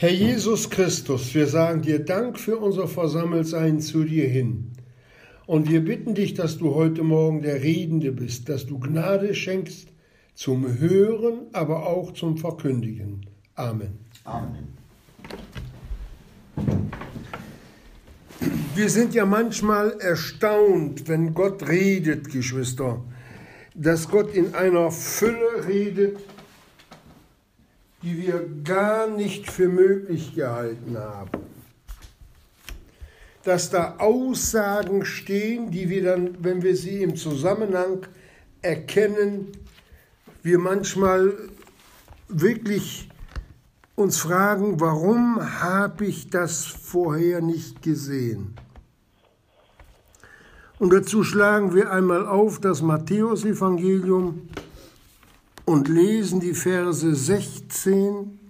Herr Jesus Christus, wir sagen dir Dank für unser Versammeltsein zu dir hin. Und wir bitten dich, dass du heute Morgen der Redende bist, dass du Gnade schenkst zum Hören, aber auch zum Verkündigen. Amen. Amen. Wir sind ja manchmal erstaunt, wenn Gott redet, Geschwister, dass Gott in einer Fülle redet, die wir gar nicht für möglich gehalten haben. Dass da Aussagen stehen, die wir dann, wenn wir sie im Zusammenhang erkennen, wir manchmal wirklich uns fragen, warum habe ich das vorher nicht gesehen? Und dazu schlagen wir einmal auf das Matthäusevangelium und lesen die Verse 16,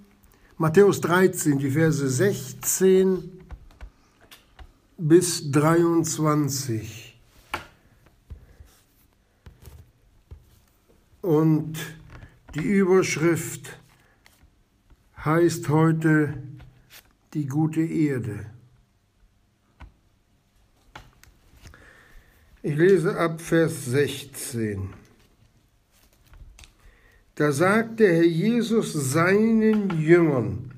Matthäus 13, die Verse 16 bis 23. Und die Überschrift heißt heute die gute Erde. Ich lese ab Vers 16. Da sagte Herr Jesus seinen Jüngern,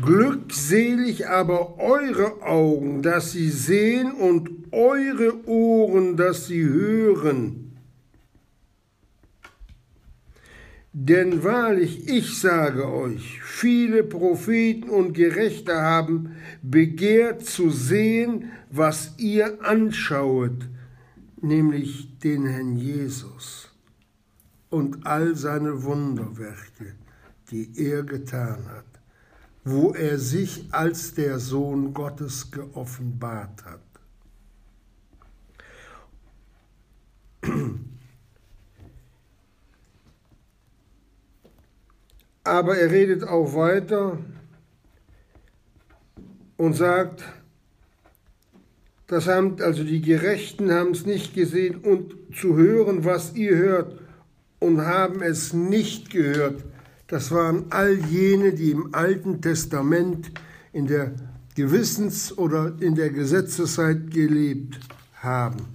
Glückselig aber eure Augen, dass sie sehen und eure Ohren, dass sie hören. Denn wahrlich, ich sage euch, viele Propheten und Gerechte haben begehrt zu sehen, was ihr anschauet, nämlich den Herrn Jesus und all seine Wunderwerke, die er getan hat, wo er sich als der Sohn Gottes geoffenbart hat. Aber er redet auch weiter und sagt, das haben, also die Gerechten haben es nicht gesehen und zu hören, was ihr hört und haben es nicht gehört. Das waren all jene, die im Alten Testament in der Gewissens- oder in der Gesetzeszeit gelebt haben.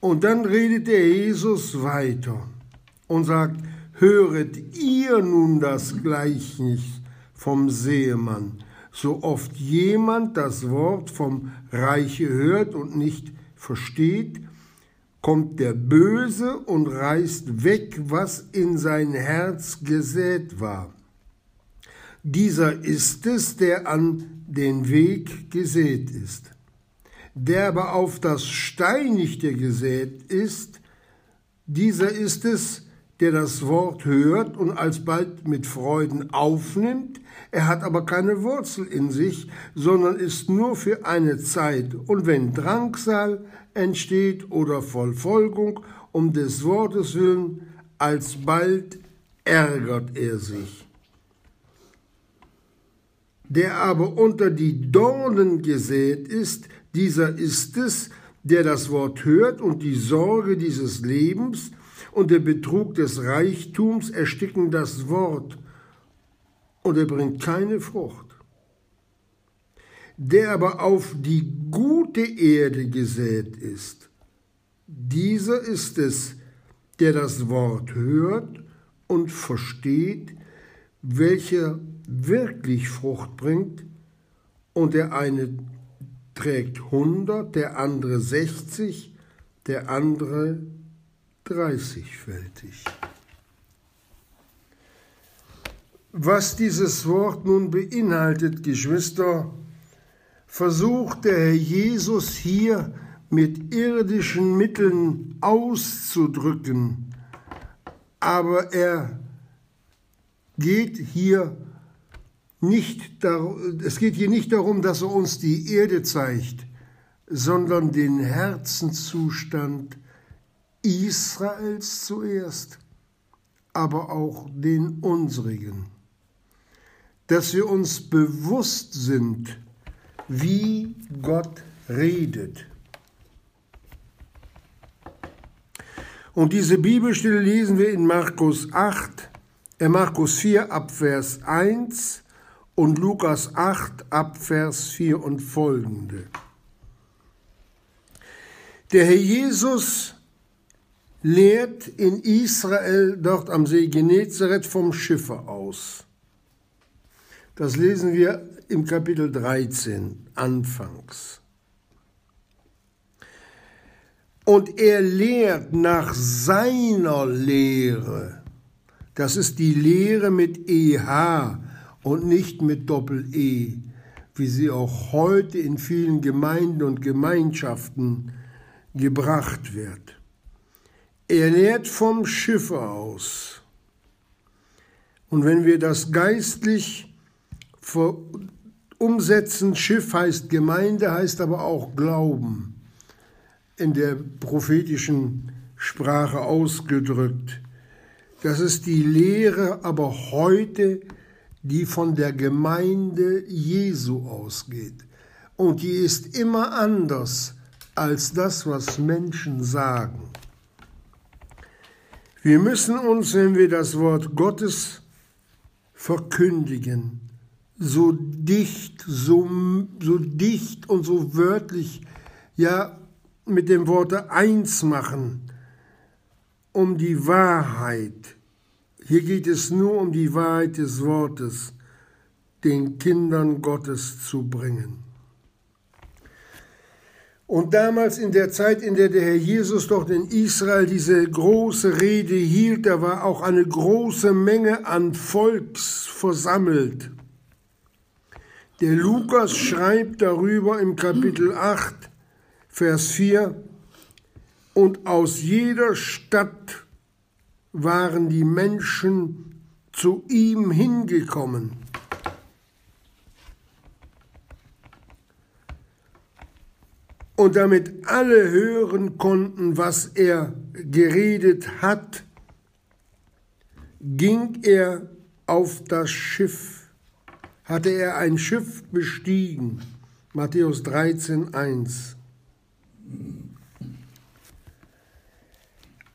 Und dann redet der Jesus weiter und sagt, höret ihr nun das Gleichnis vom Seemann, so oft jemand das Wort vom Reiche hört und nicht versteht, kommt der Böse und reißt weg, was in sein Herz gesät war. Dieser ist es, der an den Weg gesät ist. Der aber auf das Steinigte gesät ist, dieser ist es, der das Wort hört und alsbald mit Freuden aufnimmt, er hat aber keine Wurzel in sich, sondern ist nur für eine Zeit. Und wenn Drangsal entsteht oder Vollfolgung um des Wortes willen, alsbald ärgert er sich. Der aber unter die Dornen gesät ist, dieser ist es, der das Wort hört und die Sorge dieses Lebens und der Betrug des Reichtums ersticken das Wort und er bringt keine Frucht. Der aber auf die gute Erde gesät ist, dieser ist es, der das Wort hört und versteht, welcher wirklich Frucht bringt, und der eine trägt hundert, der andere sechzig, der andere dreißigfältig. Was dieses Wort nun beinhaltet, Geschwister, versucht der Herr Jesus hier mit irdischen Mitteln auszudrücken, aber er geht hier nicht, es geht hier nicht darum, dass er uns die Erde zeigt, sondern den Herzenszustand Israels zuerst, aber auch den unsrigen. Dass wir uns bewusst sind, wie Gott redet. Und diese Bibelstelle lesen wir in Markus 8, äh Markus 4 ab Vers 1 und Lukas 8 ab Vers 4 und folgende. Der Herr Jesus lehrt in Israel dort am See Genezareth vom Schiffe aus. Das lesen wir im Kapitel 13 anfangs. Und er lehrt nach seiner Lehre. Das ist die Lehre mit EH und nicht mit Doppel-E, wie sie auch heute in vielen Gemeinden und Gemeinschaften gebracht wird. Er lehrt vom Schiffe aus. Und wenn wir das geistlich umsetzen, Schiff heißt Gemeinde, heißt aber auch Glauben in der prophetischen Sprache ausgedrückt. Das ist die Lehre aber heute, die von der Gemeinde Jesu ausgeht. Und die ist immer anders als das, was Menschen sagen. Wir müssen uns, wenn wir das Wort Gottes verkündigen, so dicht, so, so dicht und so wörtlich, ja mit dem Worte eins machen, um die Wahrheit. Hier geht es nur um die Wahrheit des Wortes, den Kindern Gottes zu bringen. Und damals in der Zeit, in der der Herr Jesus dort in Israel diese große Rede hielt, da war auch eine große Menge an Volks versammelt. Der Lukas schreibt darüber im Kapitel 8, Vers 4, und aus jeder Stadt waren die Menschen zu ihm hingekommen. Und damit alle hören konnten, was er geredet hat, ging er auf das Schiff, hatte er ein Schiff bestiegen. Matthäus 13, 1.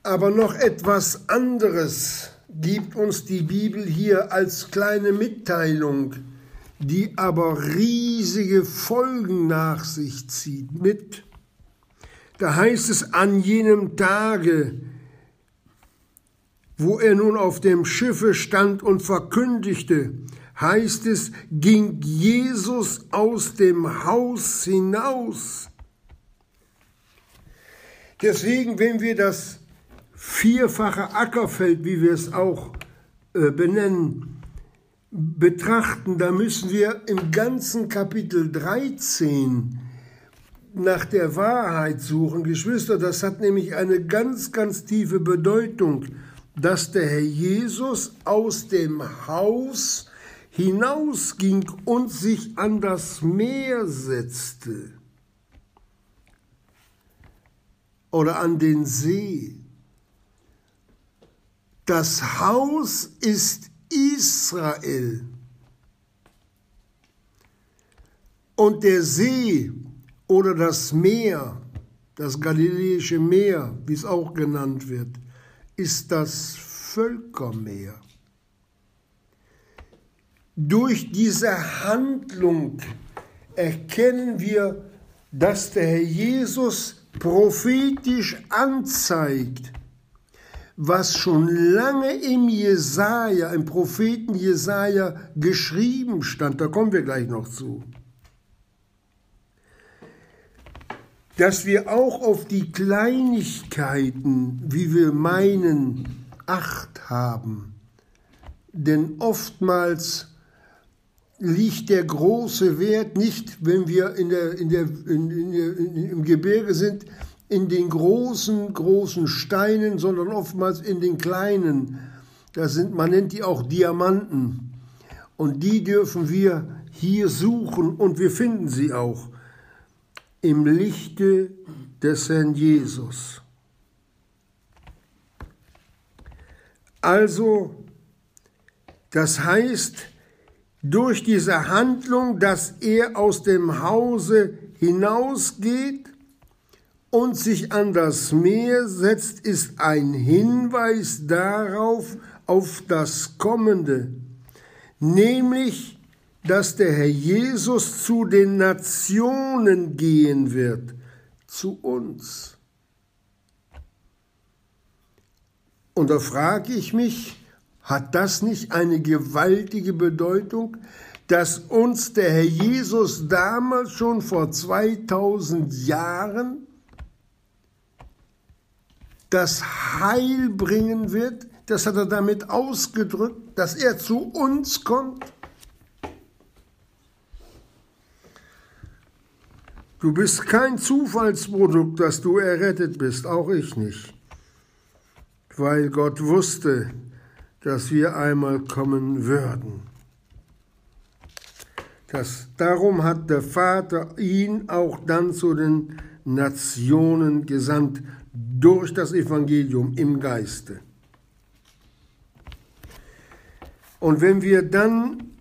Aber noch etwas anderes gibt uns die Bibel hier als kleine Mitteilung, die aber riesige Folgen nach sich zieht mit. Da heißt es an jenem Tage, wo er nun auf dem Schiffe stand und verkündigte, heißt es, ging Jesus aus dem Haus hinaus Deswegen, wenn wir das vierfache Ackerfeld, wie wir es auch äh, benennen, betrachten, da müssen wir im ganzen Kapitel 13 nach der Wahrheit suchen. Geschwister, das hat nämlich eine ganz, ganz tiefe Bedeutung, dass der Herr Jesus aus dem Haus hinausging und sich an das Meer setzte. oder an den See. Das Haus ist Israel. Und der See oder das Meer, das Galiläische Meer, wie es auch genannt wird, ist das Völkermeer. Durch diese Handlung erkennen wir, dass der Herr Jesus prophetisch anzeigt, was schon lange im Jesaja, im Propheten Jesaja geschrieben stand. Da kommen wir gleich noch zu. Dass wir auch auf die Kleinigkeiten, wie wir meinen, Acht haben. Denn oftmals liegt der große Wert nicht, wenn wir in der, in der, in, in, im Gebirge sind, in den großen, großen Steinen, sondern oftmals in den kleinen. Das sind, man nennt die auch Diamanten. Und die dürfen wir hier suchen und wir finden sie auch im Lichte des Herrn Jesus. Also, das heißt, durch diese Handlung, dass er aus dem Hause hinausgeht und sich an das Meer setzt, ist ein Hinweis darauf, auf das Kommende, nämlich, dass der Herr Jesus zu den Nationen gehen wird, zu uns. Und da frage ich mich, hat das nicht eine gewaltige Bedeutung, dass uns der Herr Jesus damals schon vor 2000 Jahren das Heil bringen wird? Das hat er damit ausgedrückt, dass er zu uns kommt. Du bist kein Zufallsprodukt, dass du errettet bist, auch ich nicht, weil Gott wusste, dass wir einmal kommen würden. Das, darum hat der Vater ihn auch dann zu den Nationen gesandt durch das Evangelium im Geiste. Und wenn wir dann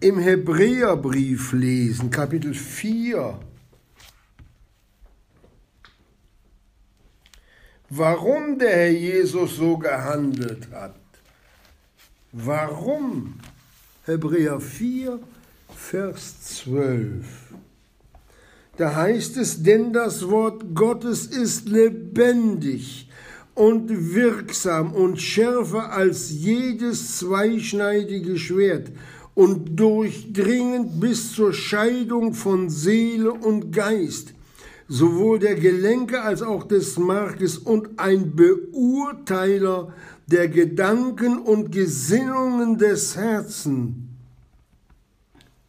im Hebräerbrief lesen, Kapitel 4, warum der Herr Jesus so gehandelt hat. Warum? Hebräer 4, Vers 12. Da heißt es, denn das Wort Gottes ist lebendig und wirksam und schärfer als jedes zweischneidige Schwert und durchdringend bis zur Scheidung von Seele und Geist, sowohl der Gelenke als auch des Markes und ein Beurteiler der Gedanken und Gesinnungen des Herzens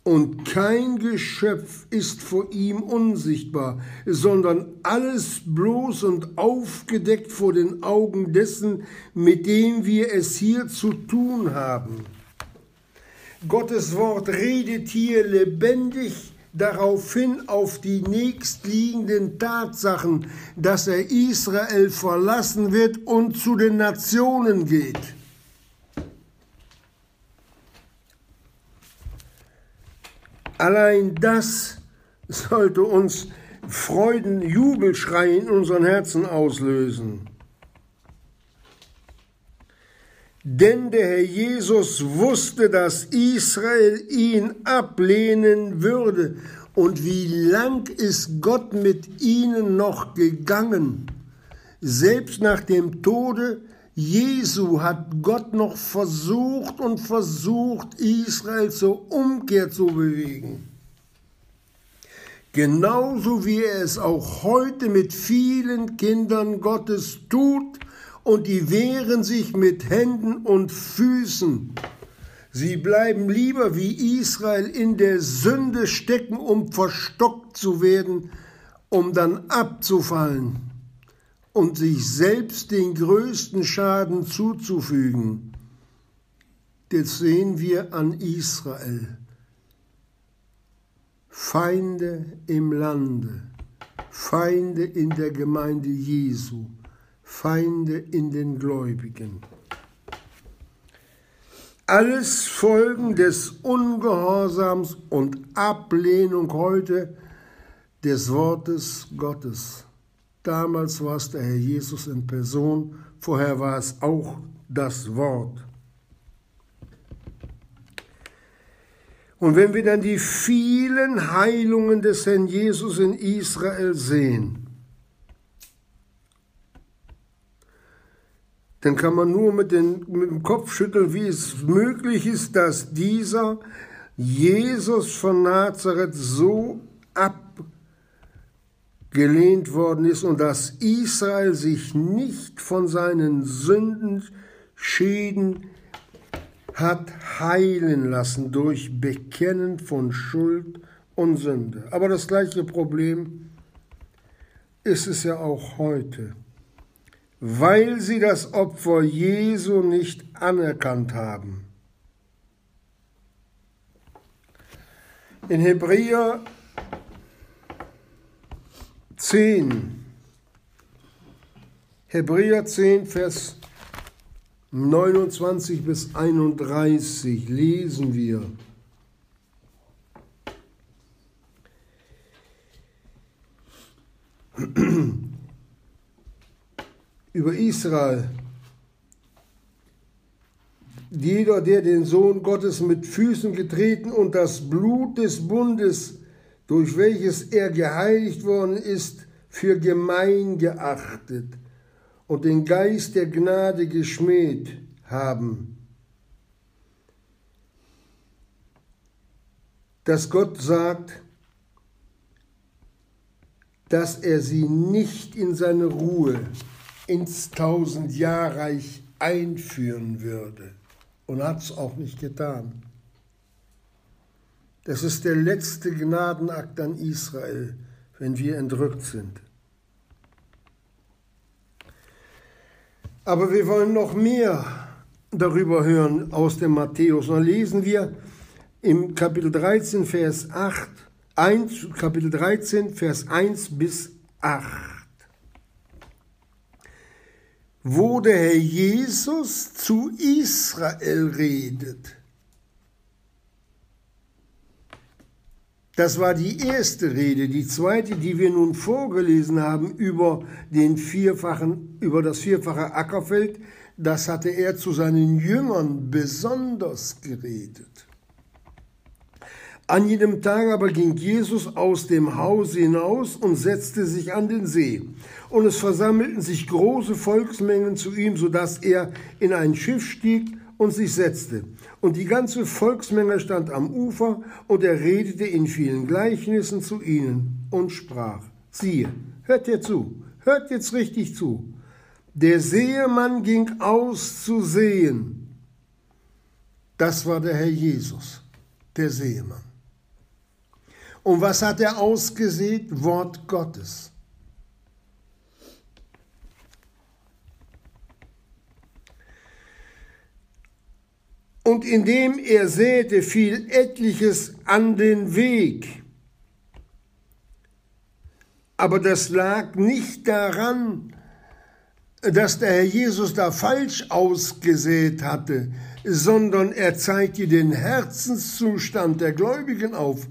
und kein Geschöpf ist vor ihm unsichtbar, sondern alles bloß und aufgedeckt vor den Augen dessen, mit dem wir es hier zu tun haben. Gottes Wort redet hier lebendig darauf hin auf die nächstliegenden Tatsachen, dass er Israel verlassen wird und zu den Nationen geht. Allein das sollte uns Freuden, Jubelschrei in unseren Herzen auslösen. Denn der Herr Jesus wusste, dass Israel ihn ablehnen würde. Und wie lang ist Gott mit ihnen noch gegangen? Selbst nach dem Tode Jesu hat Gott noch versucht und versucht, Israel zur Umkehr zu bewegen. Genauso wie er es auch heute mit vielen Kindern Gottes tut, und die wehren sich mit Händen und Füßen. Sie bleiben lieber wie Israel in der Sünde stecken, um verstockt zu werden, um dann abzufallen und sich selbst den größten Schaden zuzufügen. Das sehen wir an Israel. Feinde im Lande, Feinde in der Gemeinde Jesu, Feinde in den Gläubigen. Alles Folgen des Ungehorsams und Ablehnung heute des Wortes Gottes. Damals war es der Herr Jesus in Person, vorher war es auch das Wort. Und wenn wir dann die vielen Heilungen des Herrn Jesus in Israel sehen, dann kann man nur mit, den, mit dem Kopf schütteln, wie es möglich ist, dass dieser Jesus von Nazareth so ab gelehnt worden ist und dass Israel sich nicht von seinen Sünden, Schäden hat heilen lassen durch Bekennen von Schuld und Sünde. Aber das gleiche Problem ist es ja auch heute, weil sie das Opfer Jesu nicht anerkannt haben. In Hebräer 10. Hebräer 10, Vers 29 bis 31 lesen wir. Über Israel. Jeder, der den Sohn Gottes mit Füßen getreten und das Blut des Bundes, durch welches er geheiligt worden ist, für gemein geachtet und den Geist der Gnade geschmäht haben. Dass Gott sagt, dass er sie nicht in seine Ruhe ins Tausendjahrreich einführen würde. Und hat es auch nicht getan. Das ist der letzte Gnadenakt an Israel, wenn wir entrückt sind. Aber wir wollen noch mehr darüber hören aus dem Matthäus. Und dann lesen wir im Kapitel 13, Vers 8, 1, Kapitel 13, Vers 1 bis 8. Wo der Herr Jesus zu Israel redet. Das war die erste Rede. Die zweite, die wir nun vorgelesen haben über, den vierfachen, über das vierfache Ackerfeld, das hatte er zu seinen Jüngern besonders geredet. An jedem Tag aber ging Jesus aus dem Haus hinaus und setzte sich an den See. Und es versammelten sich große Volksmengen zu ihm, so dass er in ein Schiff stieg und sich setzte. Und die ganze Volksmenge stand am Ufer, und er redete in vielen Gleichnissen zu ihnen und sprach, siehe, hört ihr zu, hört jetzt richtig zu. Der Seemann ging aus zu sehen. Das war der Herr Jesus, der Seemann. Und was hat er ausgesät? Wort Gottes. Und indem er säte, fiel etliches an den Weg. Aber das lag nicht daran, dass der Herr Jesus da falsch ausgesät hatte, sondern er zeigte den Herzenszustand der Gläubigen auf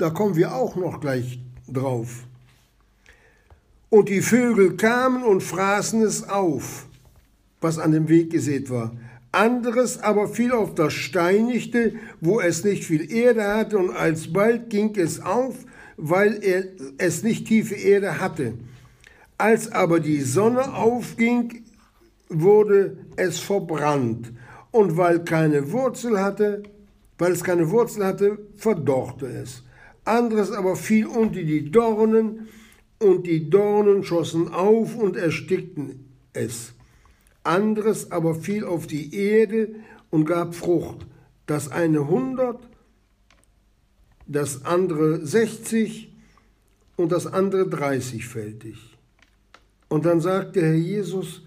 da kommen wir auch noch gleich drauf. Und die Vögel kamen und fraßen es auf, was an dem Weg gesät war. Anderes aber fiel auf das Steinigte, wo es nicht viel Erde hatte, und alsbald ging es auf, weil er es nicht tiefe Erde hatte. Als aber die Sonne aufging, wurde es verbrannt. Und weil keine Wurzel hatte, weil es keine Wurzel hatte, verdorrte es anderes aber fiel unter die Dornen, und die Dornen schossen auf und erstickten es. Anderes aber fiel auf die Erde und gab Frucht, das eine hundert, das andere sechzig und das andere dreißigfältig. Und dann sagte Herr Jesus,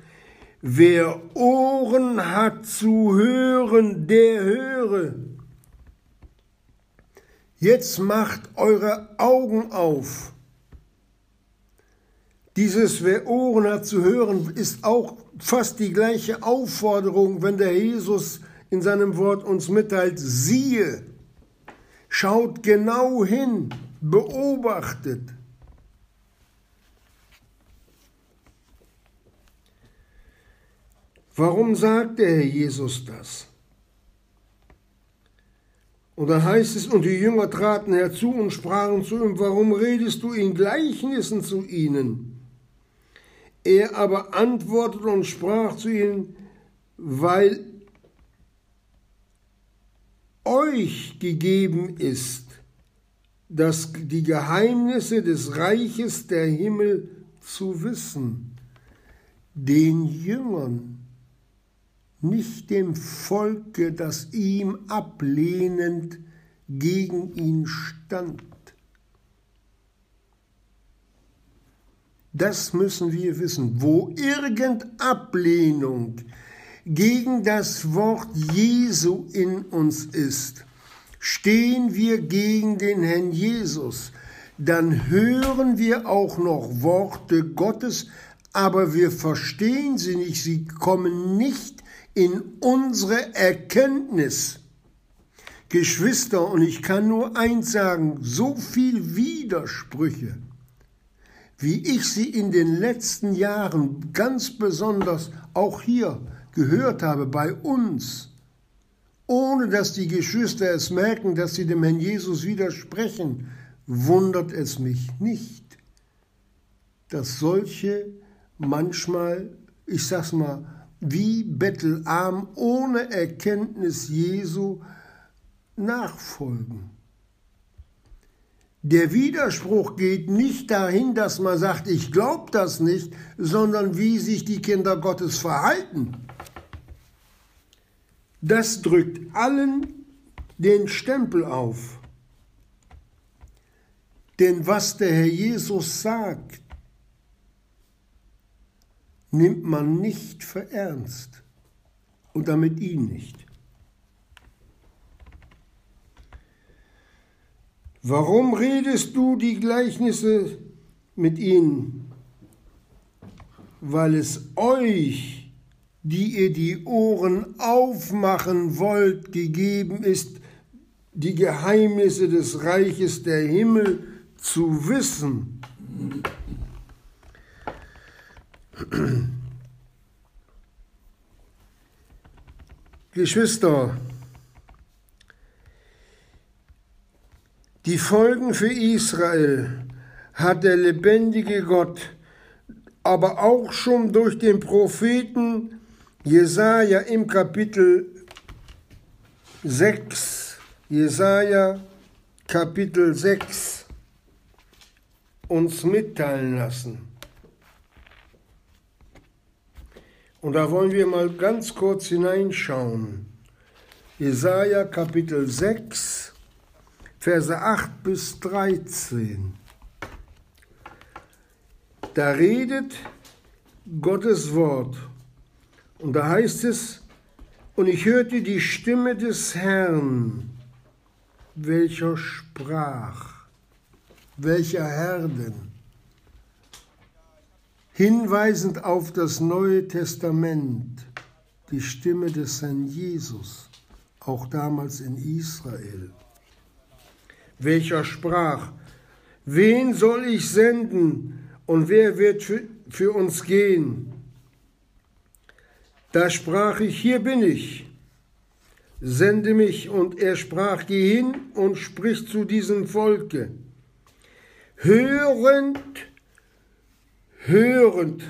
wer Ohren hat zu hören, der höre. Jetzt macht eure Augen auf. Dieses Wer Ohren hat zu hören ist auch fast die gleiche Aufforderung, wenn der Jesus in seinem Wort uns mitteilt, siehe, schaut genau hin, beobachtet. Warum sagt der Herr Jesus das? Und dann heißt es, und die Jünger traten herzu und sprachen zu ihm, warum redest du in Gleichnissen zu ihnen? Er aber antwortete und sprach zu ihnen, weil euch gegeben ist, dass die Geheimnisse des Reiches der Himmel zu wissen, den Jüngern nicht dem Volke, das ihm ablehnend gegen ihn stand. Das müssen wir wissen. Wo irgend Ablehnung gegen das Wort Jesu in uns ist, stehen wir gegen den Herrn Jesus, dann hören wir auch noch Worte Gottes, aber wir verstehen sie nicht, sie kommen nicht in unsere Erkenntnis. Geschwister, und ich kann nur eins sagen, so viel Widersprüche, wie ich sie in den letzten Jahren ganz besonders auch hier gehört habe bei uns, ohne dass die Geschwister es merken, dass sie dem Herrn Jesus widersprechen, wundert es mich nicht, dass solche manchmal, ich sag's mal, wie bettelarm ohne Erkenntnis Jesu nachfolgen. Der Widerspruch geht nicht dahin, dass man sagt, ich glaube das nicht, sondern wie sich die Kinder Gottes verhalten. Das drückt allen den Stempel auf. Denn was der Herr Jesus sagt, nimmt man nicht für ernst und damit ihn nicht. Warum redest du die Gleichnisse mit ihnen? Weil es euch, die ihr die Ohren aufmachen wollt, gegeben ist, die Geheimnisse des Reiches der Himmel zu wissen. Geschwister, Die Folgen für Israel hat der lebendige Gott aber auch schon durch den Propheten Jesaja im Kapitel 6, Jesaja Kapitel 6 uns mitteilen lassen. Und da wollen wir mal ganz kurz hineinschauen. Jesaja Kapitel 6, Verse 8 bis 13. Da redet Gottes Wort. Und da heißt es, und ich hörte die Stimme des Herrn, welcher sprach, welcher Herr denn, hinweisend auf das Neue Testament, die Stimme des Herrn Jesus, auch damals in Israel welcher sprach, wen soll ich senden und wer wird für, für uns gehen? Da sprach ich, hier bin ich, sende mich. Und er sprach, geh hin und sprich zu diesem Volke. Hörend, hörend,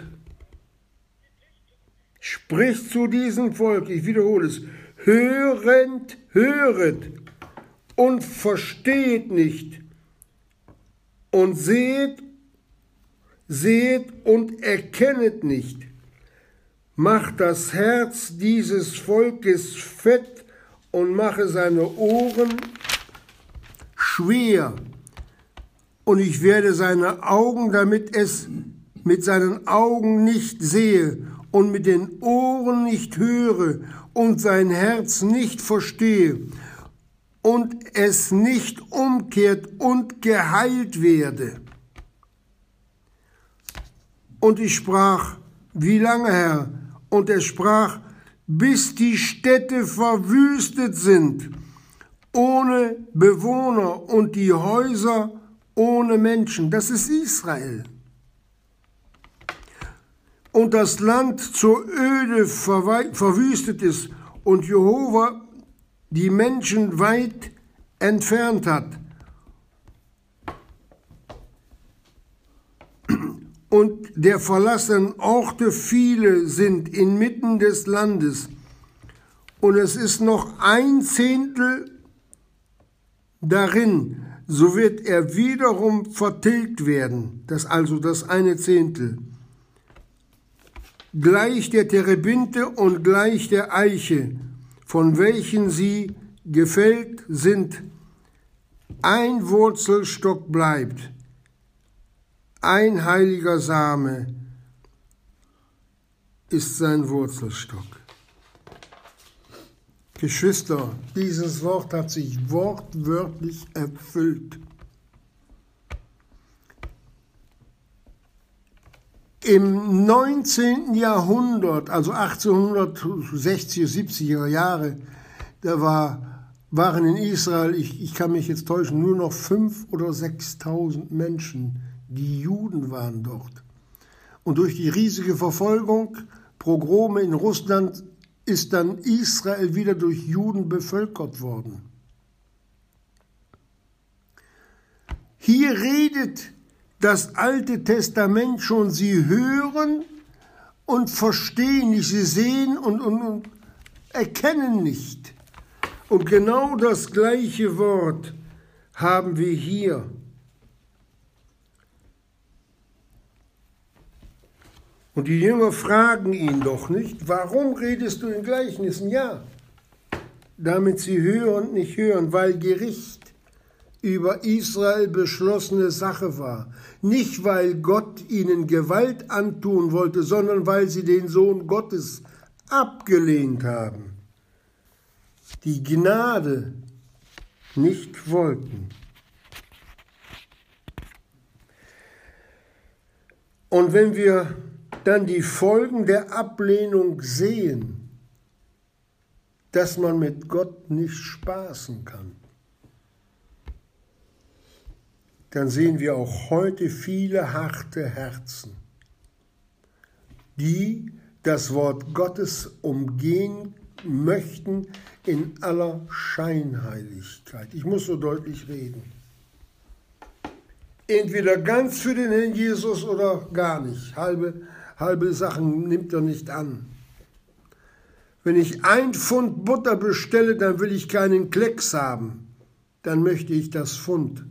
sprich zu diesem Volk, ich wiederhole es, hörend, höret und versteht nicht und seht, seht und erkennet nicht. Macht das Herz dieses Volkes fett und mache seine Ohren schwer. Und ich werde seine Augen, damit es mit seinen Augen nicht sehe und mit den Ohren nicht höre und sein Herz nicht verstehe und es nicht umkehrt und geheilt werde. Und ich sprach, wie lange, Herr? Und er sprach, bis die Städte verwüstet sind, ohne Bewohner und die Häuser ohne Menschen. Das ist Israel. Und das Land zur Öde verwüstet ist und Jehova die Menschen weit entfernt hat. Und der verlassenen Orte viele sind inmitten des Landes. Und es ist noch ein Zehntel darin, so wird er wiederum vertilgt werden. Das also das eine Zehntel. Gleich der Terebinte und gleich der Eiche von welchen sie gefällt sind, ein Wurzelstock bleibt, ein heiliger Same ist sein Wurzelstock. Geschwister, dieses Wort hat sich wortwörtlich erfüllt. Im 19. Jahrhundert, also 1860er, 70er Jahre, da war, waren in Israel, ich, ich kann mich jetzt täuschen, nur noch 5.000 oder 6.000 Menschen, Die Juden waren dort. Und durch die riesige Verfolgung, Progrome in Russland, ist dann Israel wieder durch Juden bevölkert worden. Hier redet das Alte Testament schon, sie hören und verstehen nicht, sie sehen und, und, und erkennen nicht. Und genau das gleiche Wort haben wir hier. Und die Jünger fragen ihn doch nicht, warum redest du in Gleichnissen? Ja, damit sie hören und nicht hören, weil Gericht über Israel beschlossene Sache war. Nicht, weil Gott ihnen Gewalt antun wollte, sondern weil sie den Sohn Gottes abgelehnt haben. Die Gnade nicht wollten. Und wenn wir dann die Folgen der Ablehnung sehen, dass man mit Gott nicht spaßen kann, dann sehen wir auch heute viele harte Herzen, die das Wort Gottes umgehen möchten in aller Scheinheiligkeit. Ich muss so deutlich reden. Entweder ganz für den Herrn Jesus oder gar nicht. Halbe, halbe Sachen nimmt er nicht an. Wenn ich ein Pfund Butter bestelle, dann will ich keinen Klecks haben. Dann möchte ich das Pfund.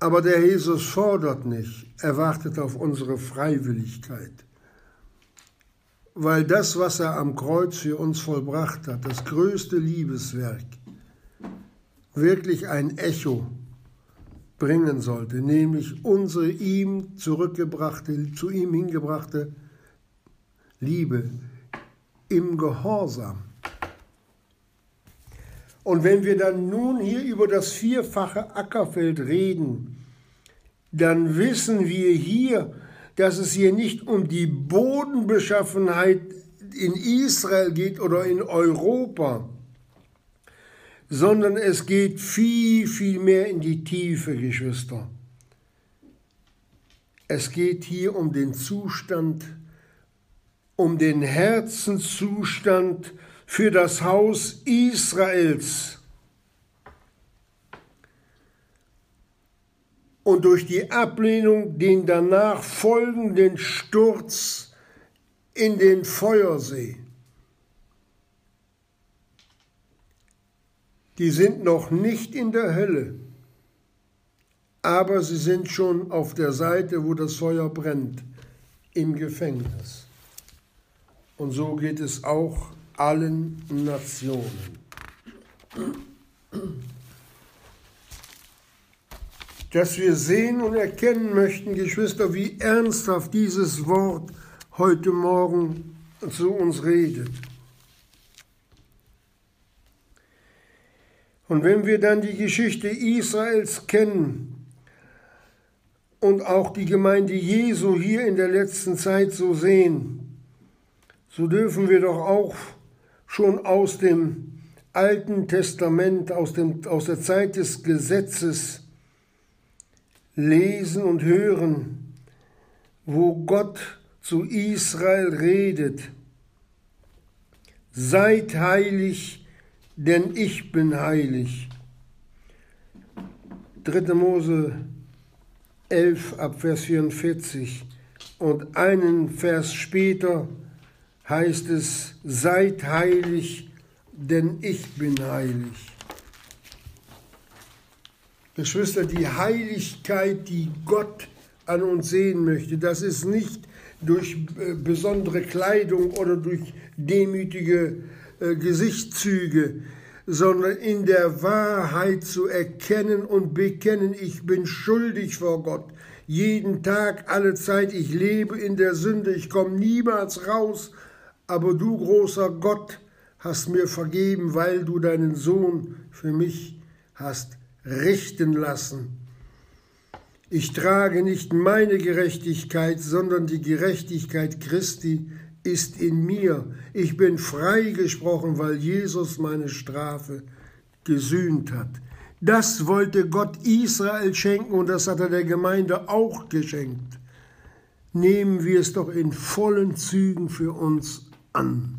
Aber der Jesus fordert nicht, er wartet auf unsere Freiwilligkeit. Weil das, was er am Kreuz für uns vollbracht hat, das größte Liebeswerk, wirklich ein Echo bringen sollte, nämlich unsere ihm zurückgebrachte, zu ihm hingebrachte Liebe im Gehorsam. Und wenn wir dann nun hier über das vierfache Ackerfeld reden, dann wissen wir hier, dass es hier nicht um die Bodenbeschaffenheit in Israel geht oder in Europa, sondern es geht viel, viel mehr in die Tiefe, Geschwister. Es geht hier um den Zustand, um den Herzenszustand für das Haus Israels. Und durch die Ablehnung den danach folgenden Sturz in den Feuersee. die sind noch nicht in der Hölle, aber sie sind schon auf der Seite, wo das Feuer brennt, im Gefängnis. Und so geht es auch allen Nationen. Dass wir sehen und erkennen möchten, Geschwister, wie ernsthaft dieses Wort heute Morgen zu uns redet. Und wenn wir dann die Geschichte Israels kennen und auch die Gemeinde Jesu hier in der letzten Zeit so sehen, so dürfen wir doch auch schon aus dem Alten Testament, aus, dem, aus der Zeit des Gesetzes lesen und hören, wo Gott zu Israel redet. Seid heilig, denn ich bin heilig. 3. Mose 11 ab Vers 44 und einen Vers später heißt es, seid heilig, denn ich bin heilig. Geschwister, die Heiligkeit, die Gott an uns sehen möchte, das ist nicht durch äh, besondere Kleidung oder durch demütige äh, Gesichtszüge, sondern in der Wahrheit zu erkennen und bekennen, ich bin schuldig vor Gott. Jeden Tag, alle Zeit, ich lebe in der Sünde, ich komme niemals raus, aber du, großer Gott, hast mir vergeben, weil du deinen Sohn für mich hast richten lassen. Ich trage nicht meine Gerechtigkeit, sondern die Gerechtigkeit Christi, ist in mir. Ich bin freigesprochen, weil Jesus meine Strafe gesühnt hat. Das wollte Gott Israel schenken und das hat er der Gemeinde auch geschenkt. Nehmen wir es doch in vollen Zügen für uns an.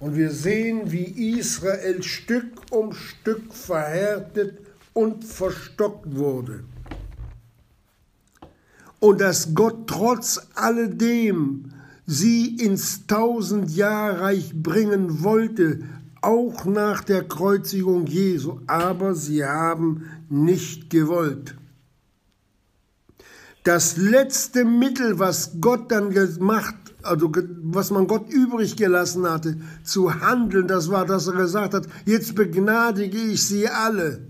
Und wir sehen, wie Israel Stück um Stück verhärtet und verstockt wurde. Und dass Gott trotz alledem sie ins Tausendjahrreich bringen wollte, auch nach der Kreuzigung Jesu, aber sie haben nicht gewollt. Das letzte Mittel, was Gott dann gemacht, also was man Gott übrig gelassen hatte, zu handeln, das war, dass er gesagt hat, jetzt begnadige ich sie alle.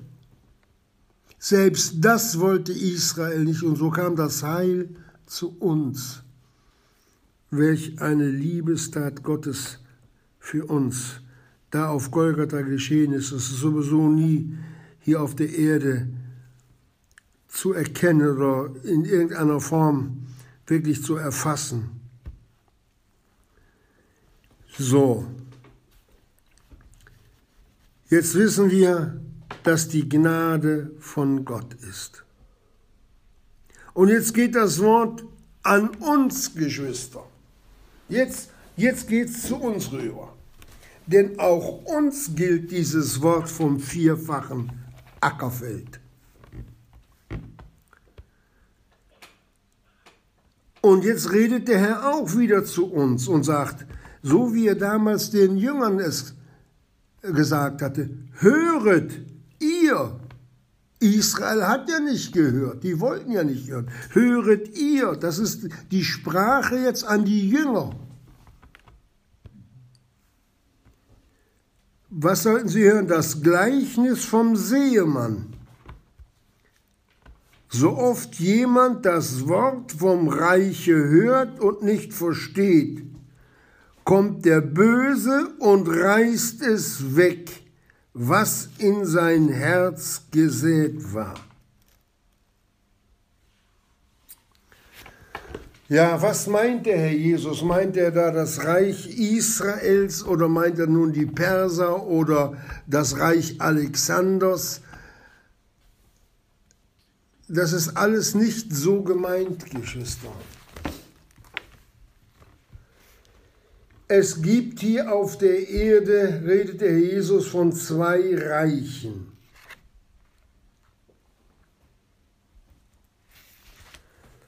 Selbst das wollte Israel nicht und so kam das Heil zu uns. Welch eine Liebestat Gottes für uns da auf Golgatha geschehen ist, ist sowieso nie hier auf der Erde zu erkennen oder in irgendeiner Form wirklich zu erfassen. So, jetzt wissen wir, dass die Gnade von Gott ist. Und jetzt geht das Wort an uns, Geschwister. Jetzt, jetzt geht es zu uns rüber denn auch uns gilt dieses Wort vom vierfachen Ackerfeld. Und jetzt redet der Herr auch wieder zu uns und sagt, so wie er damals den Jüngern es gesagt hatte, höret ihr. Israel hat ja nicht gehört, die wollten ja nicht hören. Höret ihr, das ist die Sprache jetzt an die Jünger. Was sollten Sie hören? Das Gleichnis vom Seemann. So oft jemand das Wort vom Reiche hört und nicht versteht, kommt der Böse und reißt es weg, was in sein Herz gesät war. Ja, was meint der Herr Jesus? Meint er da das Reich Israels oder meint er nun die Perser oder das Reich Alexanders? Das ist alles nicht so gemeint, Geschwister. Es gibt hier auf der Erde, redet der Jesus von zwei Reichen.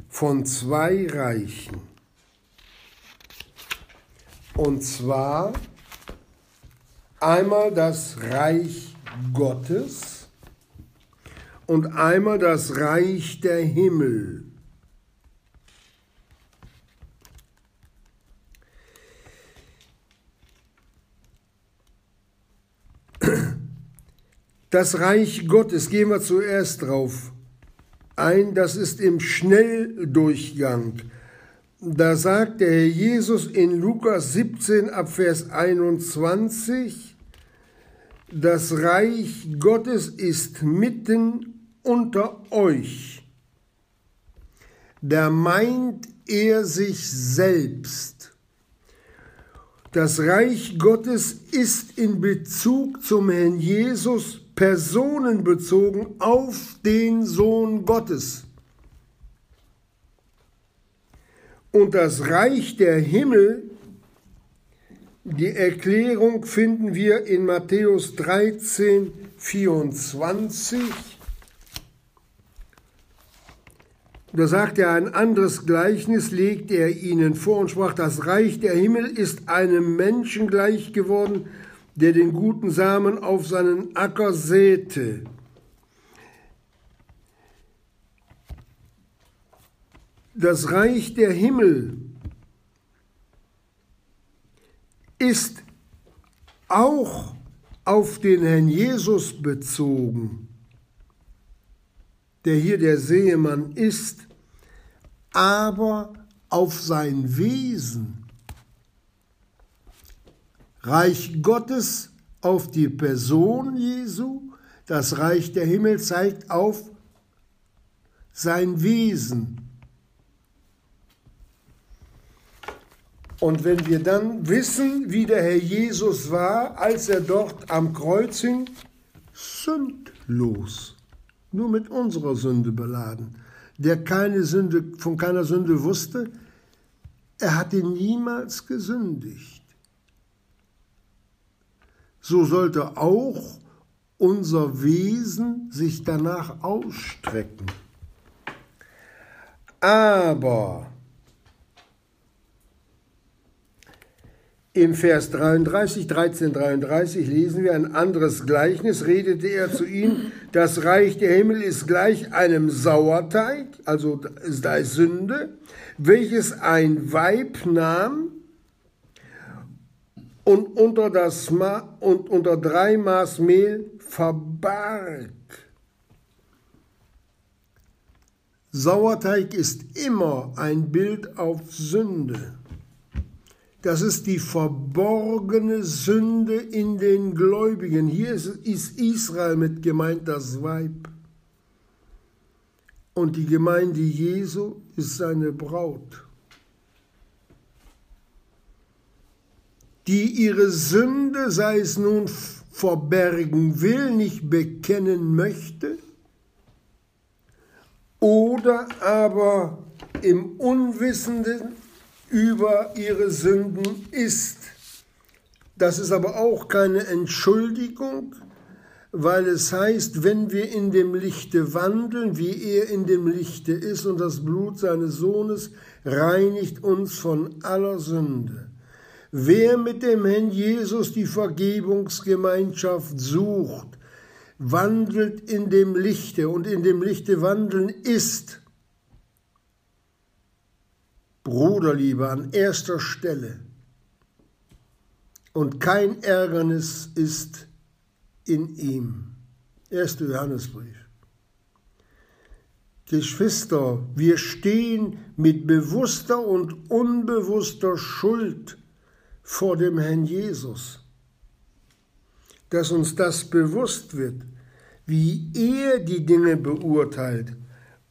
von zwei Reichen. Und zwar einmal das Reich Gottes und einmal das Reich der Himmel. Das Reich Gottes, gehen wir zuerst drauf ein, das ist im Schnelldurchgang. Da sagt der Herr Jesus in Lukas 17 ab Vers 21, das Reich Gottes ist mitten unter euch. Da meint er sich selbst. Das Reich Gottes ist in Bezug zum Herrn Jesus personenbezogen auf den Sohn Gottes. Und das Reich der Himmel, die Erklärung finden wir in Matthäus 13, 24. Da sagt er ein anderes Gleichnis, legt er ihnen vor und sprach, das Reich der Himmel ist einem Menschen gleich geworden, der den guten Samen auf seinen Acker säte. Das Reich der Himmel ist auch auf den Herrn Jesus bezogen, der hier der Seemann ist, aber auf sein Wesen. Reich Gottes auf die Person Jesu, das Reich der Himmel zeigt auf sein Wesen. Und wenn wir dann wissen, wie der Herr Jesus war, als er dort am Kreuz hing, schuldlos, nur mit unserer Sünde beladen. Der keine Sünde, von keiner Sünde wusste, er hatte niemals gesündigt. So sollte auch unser Wesen sich danach ausstrecken. Aber Im Vers 33, 13, 33 lesen wir ein anderes Gleichnis, redete er zu ihnen, das Reich der Himmel ist gleich einem Sauerteig, also da ist Sünde, welches ein Weib nahm und unter, das Ma und unter drei Maß Mehl verbarg. Sauerteig ist immer ein Bild auf Sünde. Das ist die verborgene Sünde in den Gläubigen. Hier ist, Israel mit gemeint, das Weib. Und die Gemeinde Jesu ist seine Braut, die ihre Sünde, sei es nun verbergen will, nicht bekennen möchte, oder aber im Unwissenden über ihre Sünden ist. Das ist aber auch keine Entschuldigung, weil es heißt, wenn wir in dem Lichte wandeln, wie er in dem Lichte ist, und das Blut seines Sohnes reinigt uns von aller Sünde. Wer mit dem Herrn Jesus die Vergebungsgemeinschaft sucht, wandelt in dem Lichte und in dem Lichte wandeln ist Bruderliebe an erster Stelle und kein Ärgernis ist in ihm. 1. Johannesbrief. Geschwister, wir stehen mit bewusster und unbewusster Schuld vor dem Herrn Jesus. Dass uns das bewusst wird, wie er die Dinge beurteilt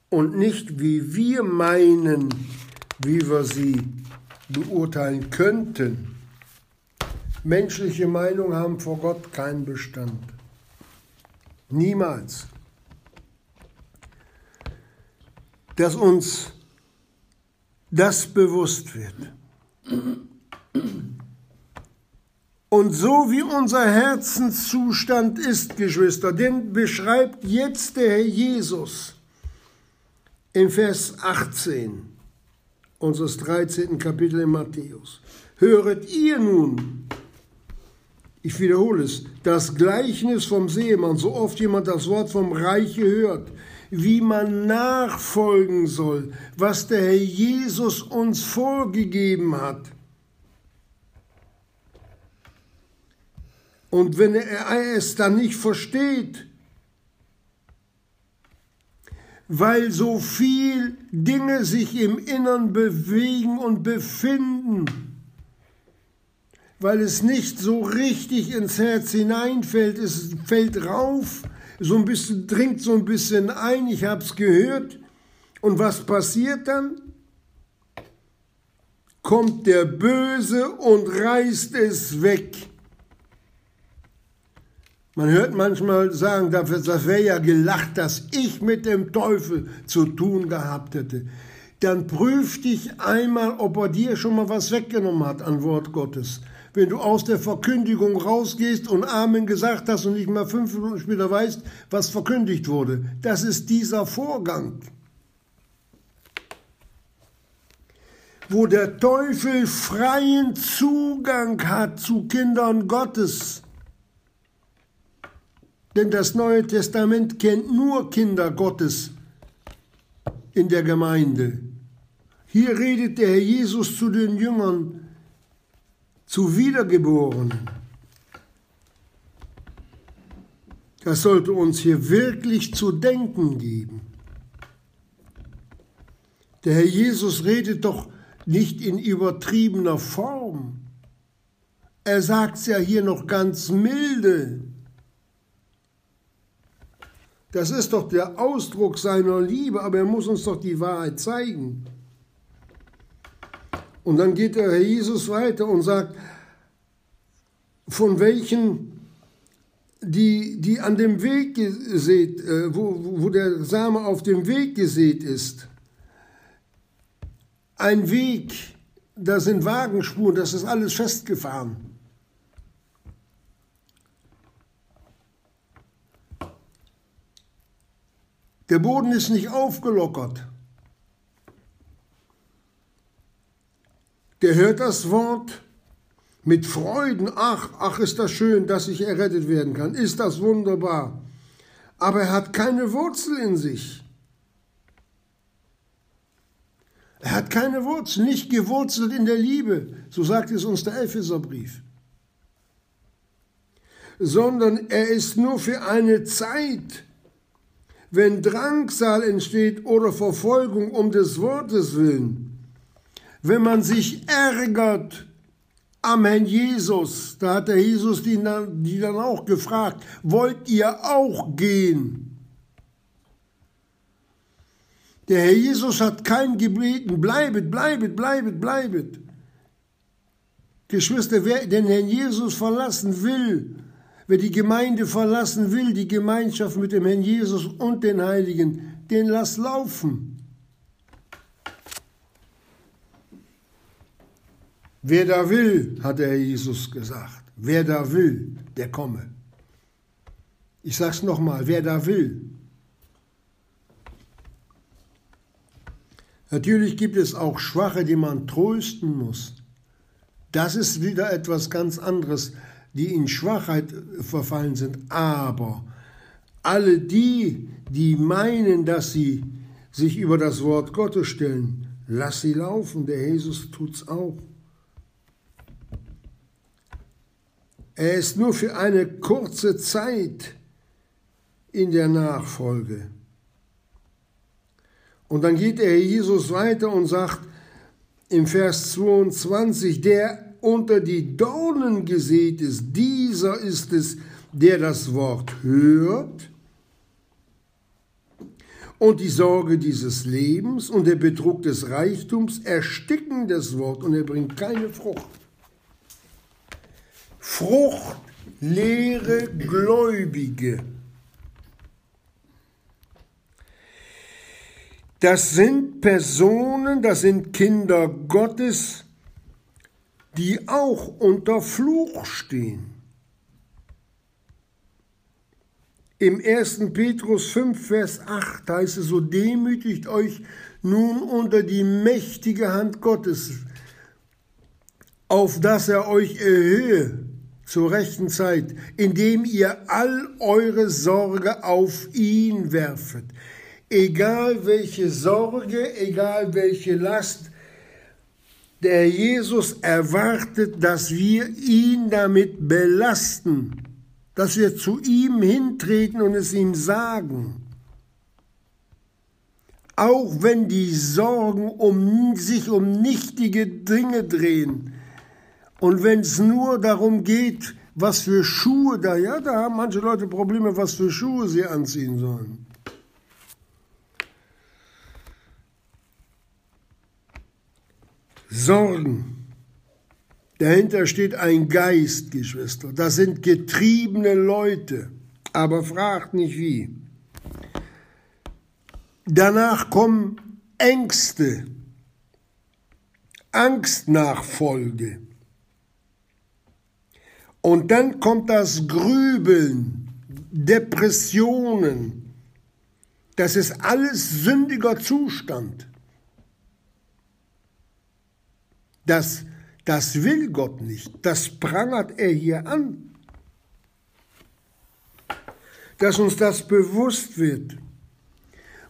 und nicht wie wir meinen, wie wir sie beurteilen könnten. Menschliche Meinungen haben vor Gott keinen Bestand. Niemals. Dass uns das bewusst wird. Und so wie unser Herzenszustand ist, Geschwister, den beschreibt jetzt der Herr Jesus in Vers 18 unseres 13. Kapitels in Matthäus. Höret ihr nun, ich wiederhole es, das Gleichnis vom Seemann, so oft jemand das Wort vom Reiche hört, wie man nachfolgen soll, was der Herr Jesus uns vorgegeben hat. Und wenn er es dann nicht versteht, weil so viel Dinge sich im Innern bewegen und befinden, weil es nicht so richtig ins Herz hineinfällt, es fällt rauf, so ein bisschen dringt so ein bisschen ein, ich habe es gehört. Und was passiert dann? Kommt der Böse und reißt es weg. Man hört manchmal sagen, das wäre ja gelacht, dass ich mit dem Teufel zu tun gehabt hätte. Dann prüf dich einmal, ob er dir schon mal was weggenommen hat an Wort Gottes. Wenn du aus der Verkündigung rausgehst und Amen gesagt hast und nicht mal fünf Minuten später weißt, was verkündigt wurde. Das ist dieser Vorgang. Wo der Teufel freien Zugang hat zu Kindern Gottes denn das Neue Testament kennt nur Kinder Gottes in der Gemeinde. Hier redet der Herr Jesus zu den Jüngern, zu Wiedergeborenen. Das sollte uns hier wirklich zu denken geben. Der Herr Jesus redet doch nicht in übertriebener Form. Er sagt es ja hier noch ganz milde. Das ist doch der Ausdruck seiner Liebe, aber er muss uns doch die Wahrheit zeigen. Und dann geht der Herr Jesus weiter und sagt, von welchen die, die an dem Weg gesät, äh, wo, wo der Same auf dem Weg gesät ist. Ein Weg, da sind Wagenspuren, das ist alles festgefahren. Der Boden ist nicht aufgelockert. Der hört das Wort mit Freuden. Ach, ach, ist das schön, dass ich errettet werden kann. Ist das wunderbar. Aber er hat keine Wurzel in sich. Er hat keine Wurzel, nicht gewurzelt in der Liebe, so sagt es uns der Epheserbrief. Sondern er ist nur für eine Zeit, wenn Drangsal entsteht oder Verfolgung um des Wortes willen, wenn man sich ärgert am Herrn Jesus, da hat der Jesus die, die dann auch gefragt, wollt ihr auch gehen? Der Herr Jesus hat kein gebeten, bleibet, bleibet, bleibet, bleibet. Geschwister, wer den Herrn Jesus verlassen will, wer die Gemeinde verlassen will, die Gemeinschaft mit dem Herrn Jesus und den Heiligen, den lass laufen. Wer da will, hat der Herr Jesus gesagt, wer da will, der komme. Ich sag's nochmal, wer da will. Natürlich gibt es auch Schwache, die man trösten muss. Das ist wieder etwas ganz anderes, die in Schwachheit verfallen sind. Aber alle die, die meinen, dass sie sich über das Wort Gottes stellen, lass sie laufen. Der Jesus tut's auch. Er ist nur für eine kurze Zeit in der Nachfolge. Und dann geht der Jesus weiter und sagt im Vers 22, der unter die Dornen gesät ist, dieser ist es, der das Wort hört und die Sorge dieses Lebens und der Betrug des Reichtums ersticken das Wort und er bringt keine Frucht. Frucht, leere Gläubige. Das sind Personen, das sind Kinder Gottes, die auch unter Fluch stehen. Im 1. Petrus 5, Vers 8 heißt es, so demütigt euch nun unter die mächtige Hand Gottes, auf dass er euch erhöhe zur rechten Zeit, indem ihr all eure Sorge auf ihn werfet egal welche Sorge, egal welche Last, der Jesus erwartet, dass wir ihn damit belasten, dass wir zu ihm hintreten und es ihm sagen. Auch wenn die Sorgen um sich um nichtige Dinge drehen und wenn es nur darum geht, was für Schuhe da, ja, da haben manche Leute Probleme, was für Schuhe sie anziehen sollen. Sorgen. Dahinter steht ein Geist, Geschwister. Das sind getriebene Leute. Aber fragt nicht wie. Danach kommen Ängste, Angstnachfolge. Und dann kommt das Grübeln, Depressionen. Das ist alles sündiger Zustand. Das, das will Gott nicht. Das prangert er hier an. Dass uns das bewusst wird,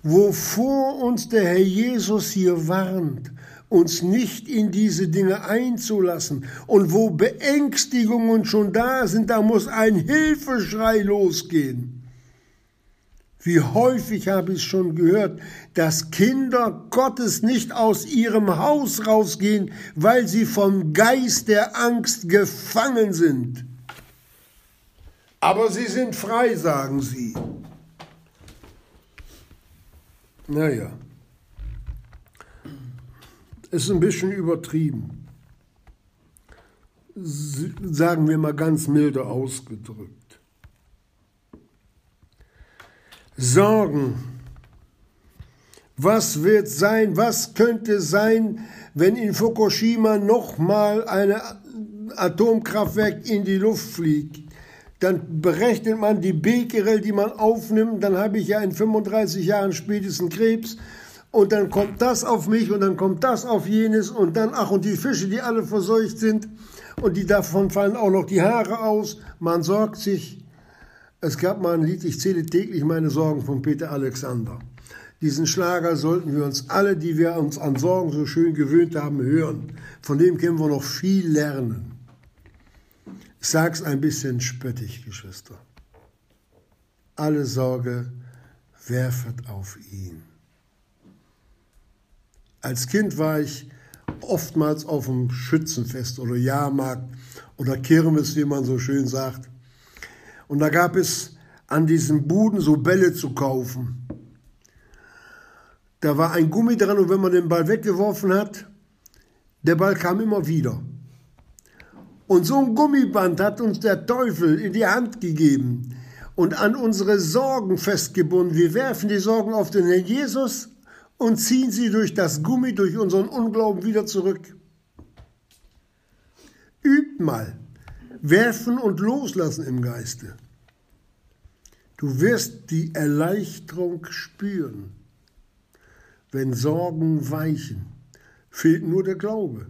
wovor uns der Herr Jesus hier warnt, uns nicht in diese Dinge einzulassen. Und wo Beängstigungen schon da sind, da muss ein Hilfeschrei losgehen. Wie häufig habe ich schon gehört, dass Kinder Gottes nicht aus ihrem Haus rausgehen, weil sie vom Geist der Angst gefangen sind. Aber sie sind frei, sagen sie. Naja, ist ein bisschen übertrieben. Sagen wir mal ganz milde ausgedrückt. Sorgen. Was wird sein, was könnte sein, wenn in Fukushima nochmal ein Atomkraftwerk in die Luft fliegt? Dann berechnet man die Becquerel, die man aufnimmt, dann habe ich ja in 35 Jahren spätestens Krebs und dann kommt das auf mich und dann kommt das auf jenes und dann, ach, und die Fische, die alle verseucht sind und die davon fallen auch noch die Haare aus. Man sorgt sich. Es gab mal ein Lied, ich zähle täglich meine Sorgen von Peter Alexander. Diesen Schlager sollten wir uns alle, die wir uns an Sorgen so schön gewöhnt haben, hören. Von dem können wir noch viel lernen. Ich sage es ein bisschen spöttig, Geschwister. Alle Sorge werfet auf ihn. Als Kind war ich oftmals auf dem Schützenfest oder Jahrmarkt oder Kirmes, wie man so schön sagt. Und da gab es an diesen Buden so Bälle zu kaufen. Da war ein Gummi dran und wenn man den Ball weggeworfen hat, der Ball kam immer wieder. Und so ein Gummiband hat uns der Teufel in die Hand gegeben und an unsere Sorgen festgebunden. Wir werfen die Sorgen auf den Herrn Jesus und ziehen sie durch das Gummi, durch unseren Unglauben wieder zurück. Übt mal, werfen und loslassen im Geiste. Du wirst die Erleichterung spüren, wenn Sorgen weichen. Fehlt nur der Glaube.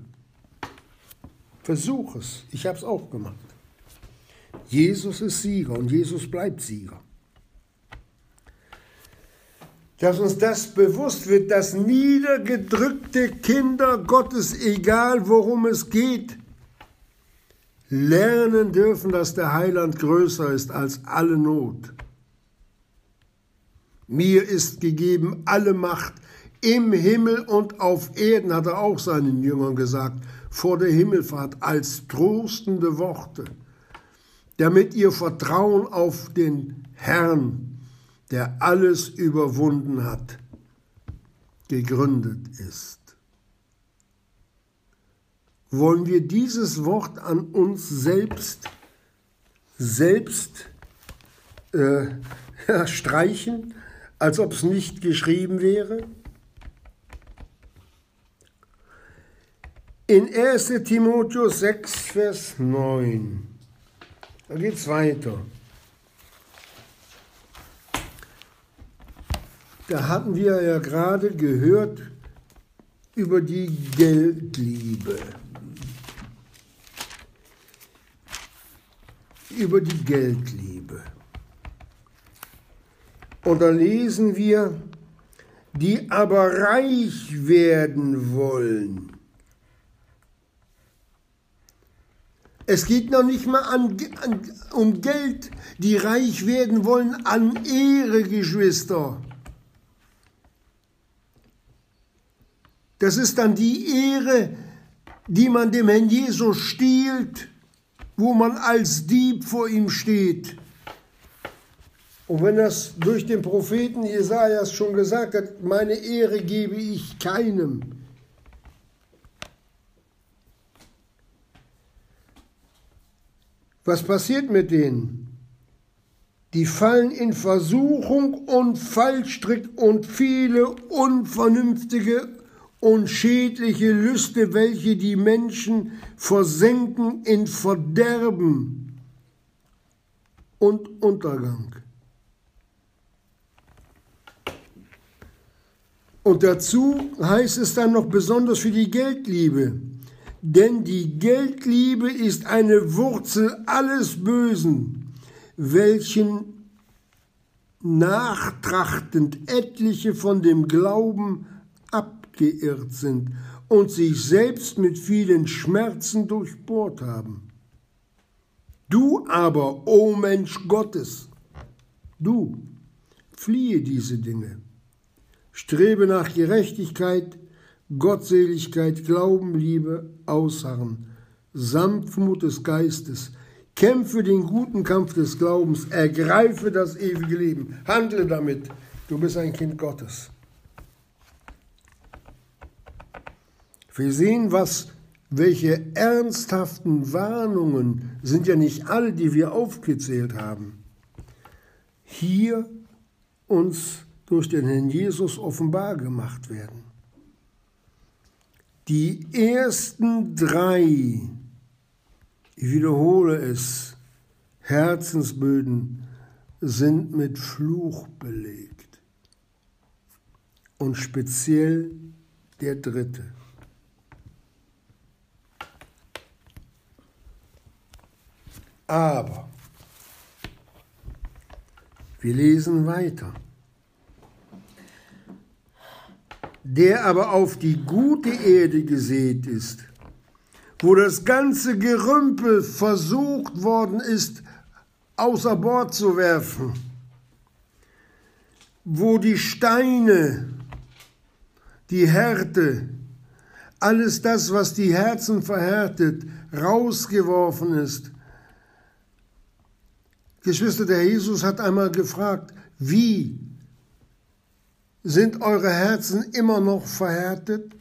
Versuch es. Ich habe es auch gemacht. Jesus ist Sieger und Jesus bleibt Sieger dass uns das bewusst wird, dass niedergedrückte Kinder Gottes, egal worum es geht, lernen dürfen, dass der Heiland größer ist als alle Not. Mir ist gegeben alle Macht im Himmel und auf Erden, hat er auch seinen Jüngern gesagt, vor der Himmelfahrt als trostende Worte, damit ihr Vertrauen auf den Herrn der alles überwunden hat, gegründet ist. Wollen wir dieses Wort an uns selbst, selbst äh, streichen, als ob es nicht geschrieben wäre? In 1 Timotheus 6, Vers 9, da geht es weiter. Da hatten wir ja gerade gehört über die Geldliebe. Über die Geldliebe. Und da lesen wir, die aber reich werden wollen. Es geht noch nicht mal an, an, um Geld, die reich werden wollen an Ehre, Geschwister. Das ist dann die Ehre, die man dem Herrn Jesus stiehlt, wo man als Dieb vor ihm steht. Und wenn das durch den Propheten Jesajas schon gesagt hat, meine Ehre gebe ich keinem. Was passiert mit denen? Die fallen in Versuchung und Fallstrick und viele unvernünftige und schädliche Lüste, welche die Menschen versenken in Verderben und Untergang. Und dazu heißt es dann noch besonders für die Geldliebe. Denn die Geldliebe ist eine Wurzel alles Bösen, welchen nachtrachtend etliche von dem Glauben ab geirrt sind und sich selbst mit vielen Schmerzen durchbohrt haben. Du aber, o oh Mensch Gottes, du, fliehe diese Dinge, strebe nach Gerechtigkeit, Gottseligkeit, Glauben, Liebe, Ausharren, Sanftmut des Geistes, kämpfe den guten Kampf des Glaubens, ergreife das ewige Leben, handle damit, du bist ein Kind Gottes. Wir sehen, was, welche ernsthaften Warnungen sind ja nicht alle, die wir aufgezählt haben. Hier uns durch den Herrn Jesus offenbar gemacht werden. Die ersten drei, ich wiederhole es, Herzensböden sind mit Fluch belegt. Und speziell der dritte. Aber wir lesen weiter. Der aber auf die gute Erde gesät ist, wo das ganze Gerümpel versucht worden ist, außer Bord zu werfen, wo die Steine, die Härte, alles das, was die Herzen verhärtet, rausgeworfen ist. Geschwister, der Jesus hat einmal gefragt, wie sind eure Herzen immer noch verhärtet?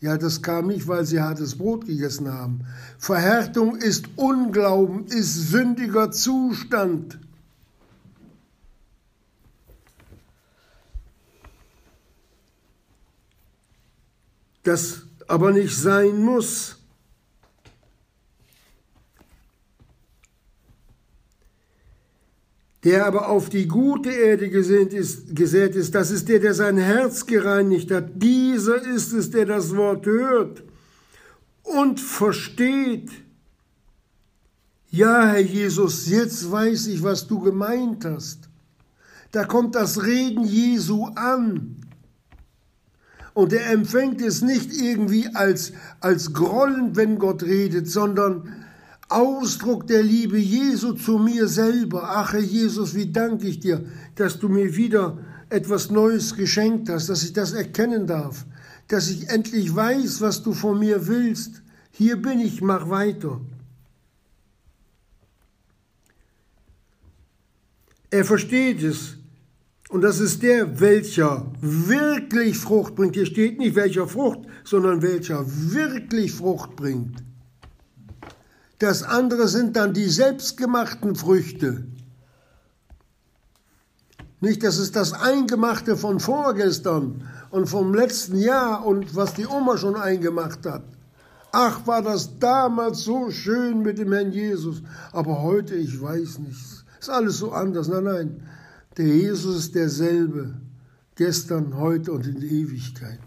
Ja, das kam nicht, weil sie hartes Brot gegessen haben. Verhärtung ist Unglauben, ist sündiger Zustand. Das aber nicht sein muss. Der aber auf die gute Erde gesät ist, gesät ist, das ist der, der sein Herz gereinigt hat. Dieser ist es, der das Wort hört und versteht. Ja, Herr Jesus, jetzt weiß ich, was du gemeint hast. Da kommt das Reden Jesu an. Und er empfängt es nicht irgendwie als, als grollend, wenn Gott redet, sondern Ausdruck der Liebe Jesu zu mir selber. Ach Herr Jesus, wie danke ich dir, dass du mir wieder etwas Neues geschenkt hast, dass ich das erkennen darf, dass ich endlich weiß, was du von mir willst. Hier bin ich, mach weiter. Er versteht es. Und das ist der, welcher wirklich Frucht bringt. Hier steht nicht welcher Frucht, sondern welcher wirklich Frucht bringt. Das andere sind dann die selbstgemachten Früchte. Nicht, das ist das Eingemachte von vorgestern und vom letzten Jahr und was die Oma schon eingemacht hat. Ach, war das damals so schön mit dem Herrn Jesus. Aber heute, ich weiß nicht. Ist alles so anders. Nein, nein. Der Jesus ist derselbe. Gestern, heute und in Ewigkeit.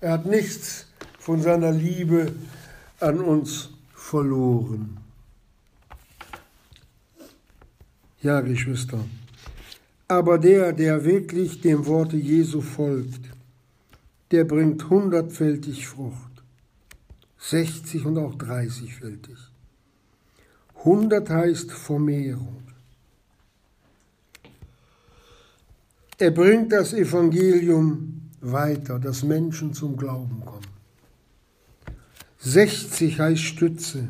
Er hat nichts von seiner Liebe an uns verloren. Ja, Geschwister, aber der, der wirklich dem Worte Jesu folgt, der bringt hundertfältig Frucht, 60 und auch 30-fältig. 100 heißt Vermehrung. Er bringt das Evangelium weiter, dass Menschen zum Glauben kommen. 60 heißt Stütze.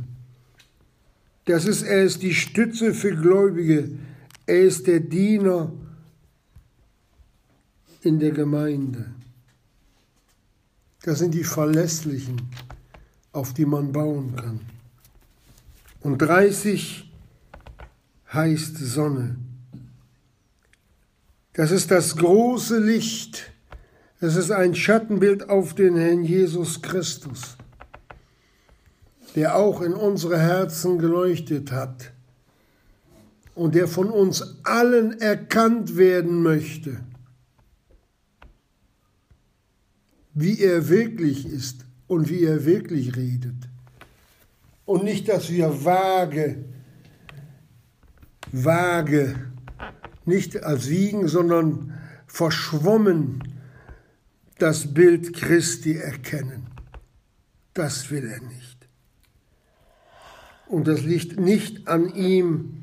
Das ist, er ist die Stütze für Gläubige. Er ist der Diener in der Gemeinde. Das sind die Verlässlichen, auf die man bauen kann. Und 30 heißt Sonne. Das ist das große Licht. Das ist ein Schattenbild auf den Herrn Jesus Christus der auch in unsere Herzen geleuchtet hat und der von uns allen erkannt werden möchte, wie er wirklich ist und wie er wirklich redet. Und nicht, dass wir vage, vage, nicht als Wiegen, sondern verschwommen das Bild Christi erkennen. Das will er nicht. Und das liegt nicht an ihm,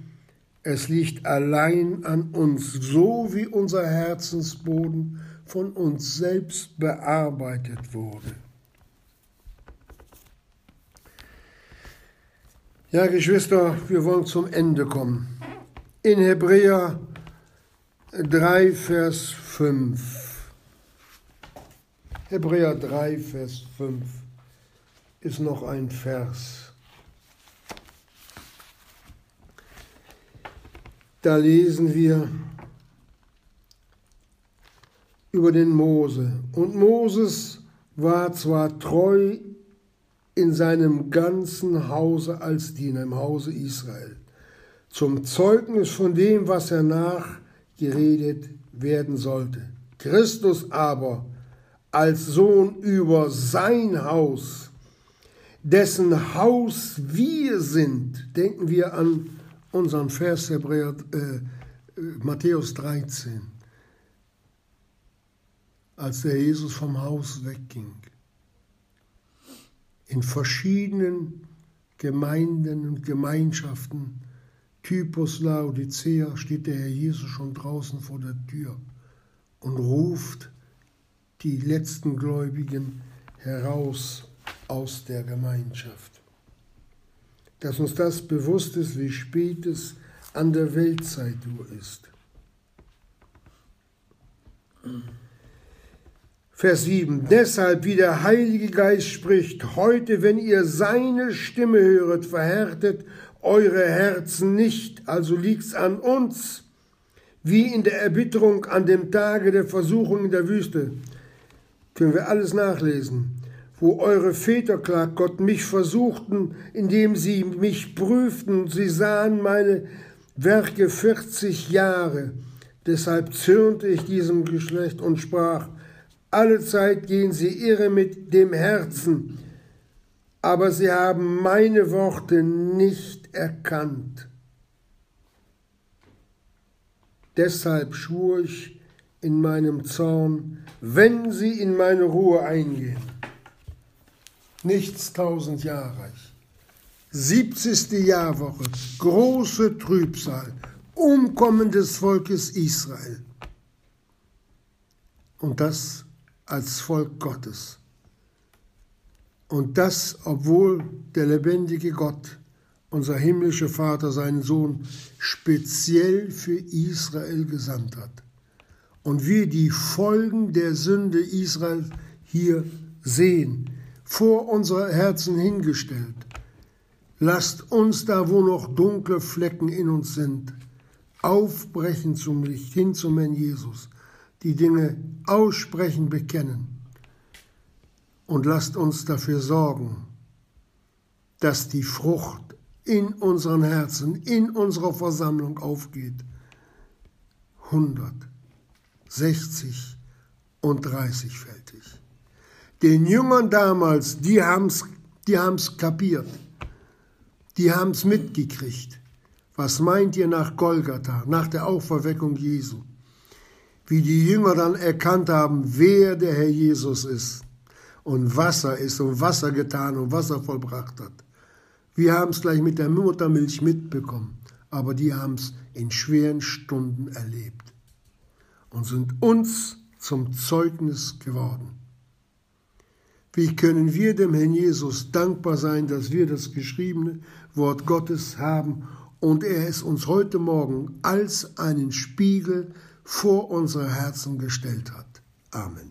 es liegt allein an uns, so wie unser Herzensboden von uns selbst bearbeitet wurde. Ja, Geschwister, wir wollen zum Ende kommen. In Hebräer 3, Vers 5. Hebräer 3, Vers 5 ist noch ein Vers. Da lesen wir, über den Mose. Und Moses war zwar treu in seinem ganzen Hause als Diener im Hause Israel, zum Zeugnis von dem, was er nachgeredet werden sollte. Christus aber als Sohn über sein Haus, dessen Haus wir sind, denken wir an unseren Vers Hebräer, äh, Matthäus 13, als der Jesus vom Haus wegging. In verschiedenen Gemeinden und Gemeinschaften, Typus Laodicea, steht der Herr Jesus schon draußen vor der Tür und ruft die letzten Gläubigen heraus aus der Gemeinschaft. Dass uns das bewusst ist, wie spät es an der Weltzeituhr ist. Vers 7. Deshalb, wie der Heilige Geist spricht, heute, wenn ihr seine Stimme höret, verhärtet eure Herzen nicht, also liegt's an uns, wie in der Erbitterung an dem Tage der Versuchung in der Wüste. Können wir alles nachlesen. Wo eure Väter, klagt Gott, mich versuchten, indem sie mich prüften, sie sahen meine Werke 40 Jahre. Deshalb zürnte ich diesem Geschlecht und sprach, alle Zeit gehen sie irre mit dem Herzen, aber sie haben meine Worte nicht erkannt. Deshalb schwur ich in meinem Zorn, wenn sie in meine Ruhe eingehen. Nichts tausend Jahre reich. 70. Jahrwoche, große Trübsal, Umkommen des Volkes Israel. Und das als Volk Gottes. Und das, obwohl der lebendige Gott unser himmlischer Vater seinen Sohn speziell für Israel gesandt hat. Und wir die Folgen der Sünde Israels hier sehen, vor unsere Herzen hingestellt. Lasst uns da, wo noch dunkle Flecken in uns sind, aufbrechen zum Licht, hin zum Herrn Jesus, die Dinge aussprechen, bekennen. Und lasst uns dafür sorgen, dass die Frucht in unseren Herzen, in unserer Versammlung aufgeht. 100, 60 und 30-fältig. Den Jüngern damals, die haben's, die haben's kapiert. Die haben's mitgekriegt. Was meint ihr nach Golgatha, nach der Auferweckung Jesu? Wie die Jünger dann erkannt haben, wer der Herr Jesus ist und was er ist und was er getan und was er vollbracht hat. Wir haben es gleich mit der Muttermilch mitbekommen, aber die haben es in schweren Stunden erlebt und sind uns zum Zeugnis geworden. Wie können wir dem Herrn Jesus dankbar sein, dass wir das geschriebene Wort Gottes haben und er es uns heute Morgen als einen Spiegel vor unsere Herzen gestellt hat. Amen.